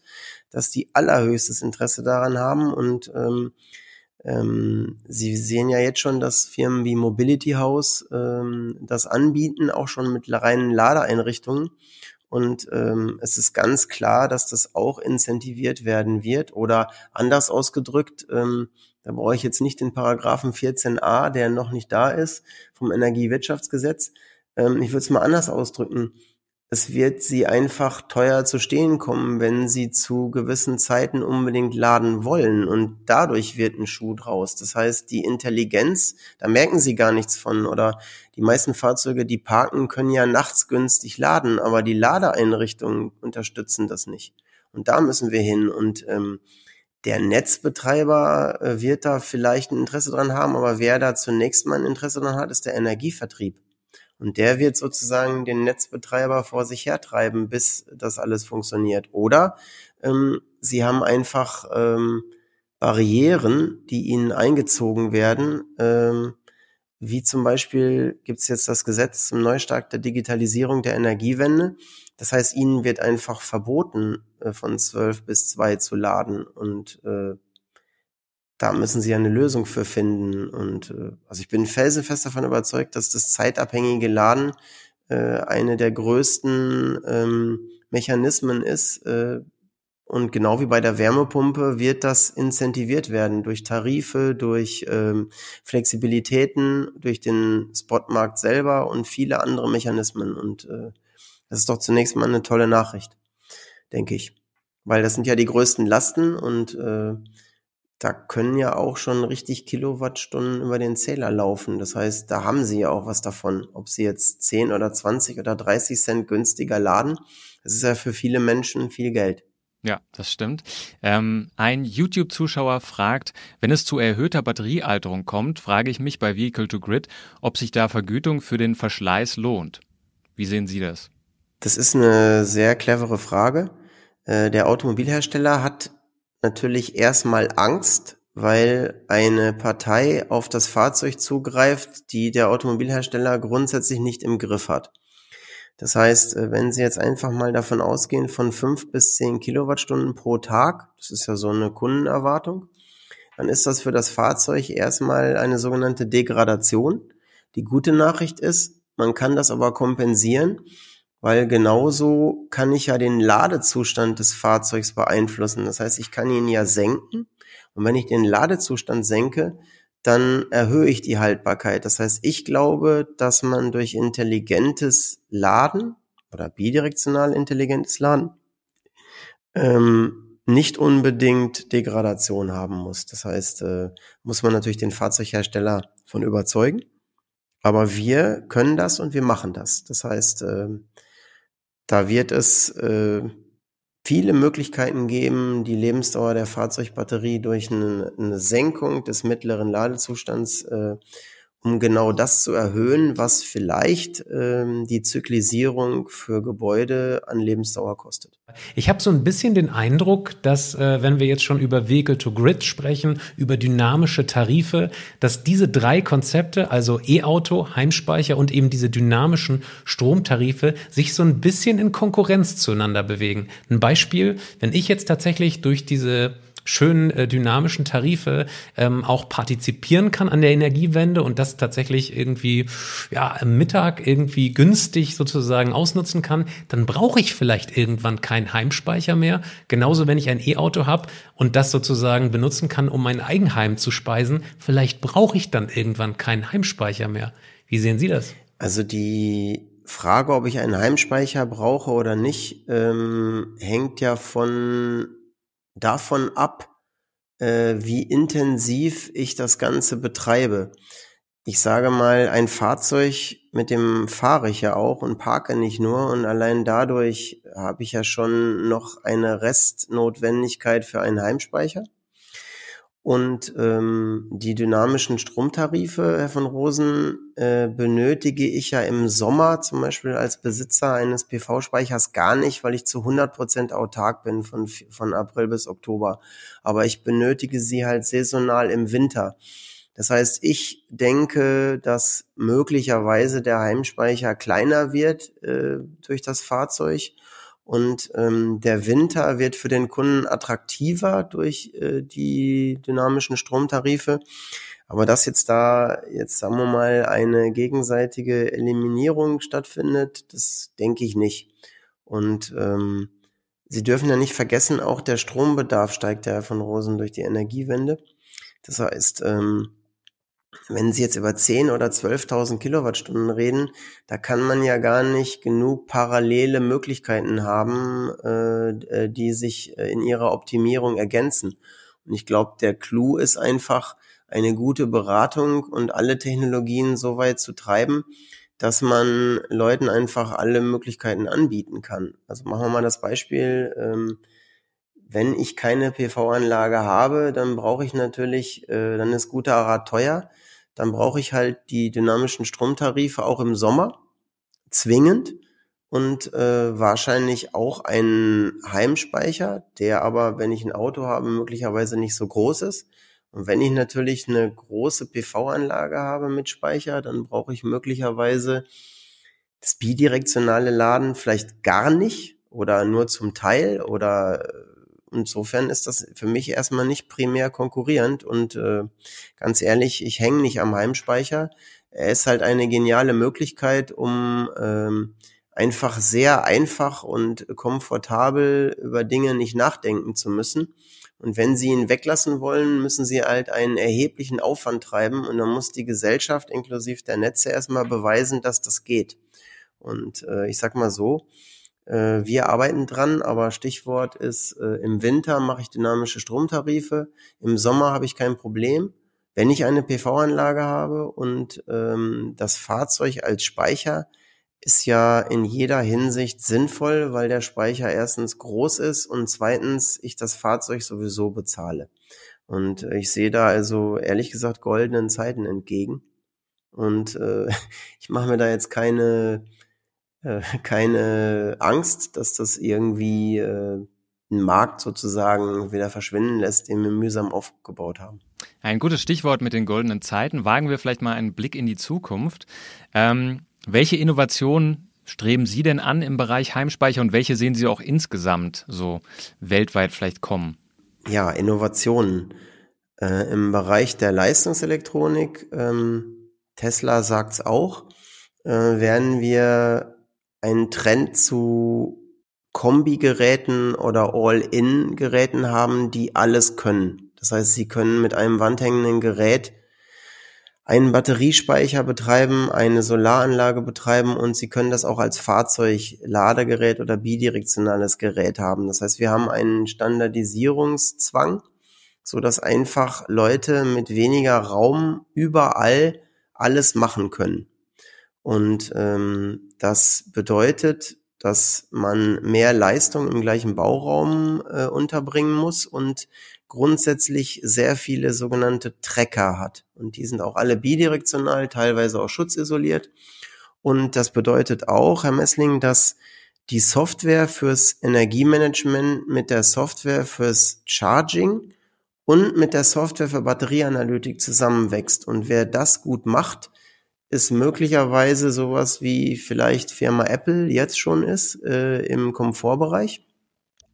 dass die allerhöchstes Interesse daran haben. Und ähm, ähm, Sie sehen ja jetzt schon, dass Firmen wie Mobility House ähm, das anbieten, auch schon mit reinen Ladeeinrichtungen. Und ähm, es ist ganz klar, dass das auch incentiviert werden wird. Oder anders ausgedrückt, ähm, da brauche ich jetzt nicht den Paragraphen 14a, der noch nicht da ist, vom Energiewirtschaftsgesetz. Ähm, ich würde es mal anders ausdrücken es wird sie einfach teuer zu stehen kommen, wenn sie zu gewissen Zeiten unbedingt laden wollen. Und dadurch wird ein Schuh draus. Das heißt, die Intelligenz, da merken sie gar nichts von. Oder die meisten Fahrzeuge, die parken, können ja nachts günstig laden, aber die Ladeeinrichtungen unterstützen das nicht. Und da müssen wir hin. Und ähm, der Netzbetreiber äh, wird da vielleicht ein Interesse dran haben, aber wer da zunächst mal ein Interesse dran hat, ist der Energievertrieb. Und der wird sozusagen den Netzbetreiber vor sich hertreiben, bis das alles funktioniert. Oder ähm, sie haben einfach ähm, Barrieren, die ihnen eingezogen werden. Ähm, wie zum Beispiel gibt es jetzt das Gesetz zum Neustart der Digitalisierung der Energiewende. Das heißt, ihnen wird einfach verboten, äh, von zwölf bis zwei zu laden. Und äh, da müssen sie eine Lösung für finden. Und äh, also ich bin felsenfest davon überzeugt, dass das zeitabhängige Laden äh, eine der größten ähm, Mechanismen ist, äh, und genau wie bei der Wärmepumpe wird das incentiviert werden durch Tarife, durch ähm, Flexibilitäten, durch den Spotmarkt selber und viele andere Mechanismen. Und äh, das ist doch zunächst mal eine tolle Nachricht, denke ich. Weil das sind ja die größten Lasten und äh, da können ja auch schon richtig Kilowattstunden über den Zähler laufen. Das heißt, da haben sie ja auch was davon. Ob sie jetzt 10 oder 20 oder 30 Cent günstiger laden, das ist ja für viele Menschen viel Geld. Ja, das stimmt. Ähm, ein YouTube-Zuschauer fragt, wenn es zu erhöhter Batteriealterung kommt, frage ich mich bei Vehicle to Grid, ob sich da Vergütung für den Verschleiß lohnt. Wie sehen Sie das? Das ist eine sehr clevere Frage. Äh, der Automobilhersteller hat natürlich erstmal Angst, weil eine Partei auf das Fahrzeug zugreift, die der Automobilhersteller grundsätzlich nicht im Griff hat. Das heißt, äh, wenn Sie jetzt einfach mal davon ausgehen von fünf bis zehn Kilowattstunden pro Tag, das ist ja so eine Kundenerwartung, dann ist das für das Fahrzeug erstmal eine sogenannte Degradation. Die gute Nachricht ist, man kann das aber kompensieren, weil genauso kann ich ja den Ladezustand des Fahrzeugs beeinflussen. Das heißt, ich kann ihn ja senken. Und wenn ich den Ladezustand senke, dann erhöhe ich die Haltbarkeit. Das heißt, ich glaube, dass man durch intelligentes Laden oder bidirektional intelligentes Laden ähm, nicht unbedingt Degradation haben muss. Das heißt, äh, muss man natürlich den Fahrzeughersteller von überzeugen. Aber wir können das und wir machen das. Das heißt, äh, da wird es äh, viele Möglichkeiten geben, die Lebensdauer der Fahrzeugbatterie durch eine, eine Senkung des mittleren Ladezustands äh, um genau das zu erhöhen, was vielleicht ähm, die Zyklisierung für Gebäude an Lebensdauer kostet. Ich habe so ein bisschen den Eindruck, dass äh, wenn wir jetzt schon über Vehicle to Grid sprechen, über dynamische Tarife, dass diese drei Konzepte, also E-Auto, Heimspeicher und eben diese dynamischen Stromtarife, sich so ein bisschen in Konkurrenz zueinander bewegen. Ein Beispiel, wenn ich jetzt tatsächlich durch diese schönen äh, dynamischen Tarife ähm, auch partizipieren kann an der Energiewende und das tatsächlich irgendwie ja im Mittag irgendwie günstig sozusagen ausnutzen kann, dann brauche ich vielleicht irgendwann keinen Heimspeicher mehr. Genauso wenn ich ein E-Auto habe und das sozusagen benutzen kann, um mein Eigenheim zu speisen, vielleicht brauche ich dann irgendwann keinen Heimspeicher mehr. Wie sehen Sie das? Also die Frage, ob ich einen Heimspeicher brauche oder nicht, ähm, hängt ja von davon ab, äh, wie intensiv ich das Ganze betreibe. Ich sage mal, ein Fahrzeug, mit dem fahre ich ja auch und parke nicht nur und allein dadurch habe ich ja schon noch eine Restnotwendigkeit für einen Heimspeicher. Und ähm, die dynamischen Stromtarife, Herr von Rosen, äh, benötige ich ja im Sommer zum Beispiel als Besitzer eines PV-Speichers gar nicht, weil ich zu 100 Prozent autark bin von, von April bis Oktober. Aber ich benötige sie halt saisonal im Winter. Das heißt, ich denke, dass möglicherweise der Heimspeicher kleiner wird äh, durch das Fahrzeug und ähm, der Winter wird für den Kunden attraktiver durch äh, die dynamischen Stromtarife. Aber dass jetzt da, jetzt sagen wir mal, eine gegenseitige Eliminierung stattfindet, das denke ich nicht. Und ähm, Sie dürfen ja nicht vergessen, auch der Strombedarf steigt ja von Rosen durch die Energiewende. Das heißt, ähm, wenn Sie jetzt über 10 oder 12.000 Kilowattstunden reden, da kann man ja gar nicht genug parallele Möglichkeiten haben, äh, äh die sich äh, in ihrer Optimierung ergänzen. Und ich glaube, der Clou ist einfach, eine gute Beratung und alle Technologien so weit zu treiben, dass man Leuten einfach alle Möglichkeiten anbieten kann. Also machen wir mal das Beispiel, ähm, wenn ich keine PV-Anlage habe, dann brauche ich natürlich, äh, dann ist guter Rat teuer dann brauche ich halt die dynamischen Stromtarife auch im Sommer. zwingend und äh, wahrscheinlich auch einen Heimspeicher, der aber, wenn ich ein Auto habe, möglicherweise nicht so groß ist. Und wenn ich natürlich eine große PV-Anlage habe mit Speicher, dann brauche ich möglicherweise das bidirektionale Laden vielleicht gar nicht oder nur zum Teil oder äh, insofern ist das für mich erstmal nicht primär konkurrierend und äh, ganz ehrlich, ich hänge nicht am Heimspeicher. Er ist halt eine geniale Möglichkeit, um ähm, einfach sehr einfach und komfortabel über Dinge nicht nachdenken zu müssen. Und wenn Sie ihn weglassen wollen, müssen Sie halt einen erheblichen Aufwand treiben und dann muss die Gesellschaft inklusive der Netze erstmal beweisen, dass das geht. Und äh, ich sag mal so, äh, wir arbeiten dran, aber Stichwort ist, äh, im Winter mache ich dynamische Stromtarife, im Sommer habe ich kein Problem. Wenn ich eine PV-Anlage habe und ähm, das Fahrzeug als Speicher ist ja in jeder Hinsicht sinnvoll, weil der Speicher erstens groß ist und zweitens ich das Fahrzeug sowieso bezahle. Und äh, ich sehe da also ehrlich gesagt goldenen Zeiten entgegen. Und äh, ich mache mir da jetzt keine, äh, keine Angst, dass das irgendwie äh, einen Markt sozusagen wieder verschwinden lässt, den wir mühsam aufgebaut haben. Ein gutes Stichwort mit den goldenen Zeiten. Wagen wir vielleicht mal einen Blick in die Zukunft. Ähm, welche Innovationen streben Sie denn an im Bereich Heimspeicher und welche sehen Sie auch insgesamt so weltweit vielleicht kommen? Ja, Innovationen. Äh, Im Bereich der Leistungselektronik, ähm, Tesla sagt's auch, äh, werden wir einen Trend zu Kombi-Geräten oder All-in-Geräten haben, die alles können. Das heißt, sie können mit einem wandhängenden Gerät einen Batteriespeicher betreiben, eine Solaranlage betreiben und Sie können das auch als Fahrzeugladegerät oder bidirektionales Gerät haben. Das heißt, wir haben einen Standardisierungszwang, so dass einfach Leute mit weniger Raum überall alles machen können. Und ähm, das bedeutet, dass man mehr Leistung im gleichen Bauraum äh, unterbringen muss und grundsätzlich sehr viele sogenannte Trecker hat. Und die sind auch alle bidirektional, teilweise auch schutzisoliert. Und das bedeutet auch, Herr Messling, dass die Software fürs Energiemanagement mit der Software fürs Charging und mit der Software für Batterieanalytik zusammenwächst. Und wer das gut macht, ist möglicherweise sowas wie vielleicht Firma Apple jetzt schon ist äh, im Komfortbereich.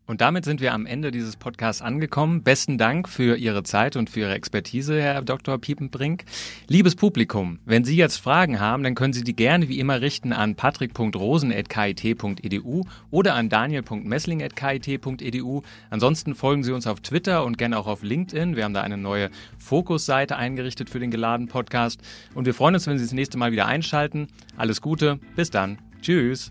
Und damit sind wir am Ende dieses Podcasts angekommen. Besten Dank für Ihre Zeit und für Ihre Expertise, Herr Dr. Piepenbrink. Liebes Publikum, wenn Sie jetzt Fragen haben, dann können Sie die gerne wie immer richten an patrick.rosen.kit.edu oder an daniel.messling.kit.edu. Ansonsten folgen Sie uns auf Twitter und gerne auch auf LinkedIn. Wir haben da eine neue Fokusseite eingerichtet für den geladenen Podcast. Und wir freuen uns, wenn Sie das nächste Mal wieder einschalten. Alles Gute, bis dann. Tschüss.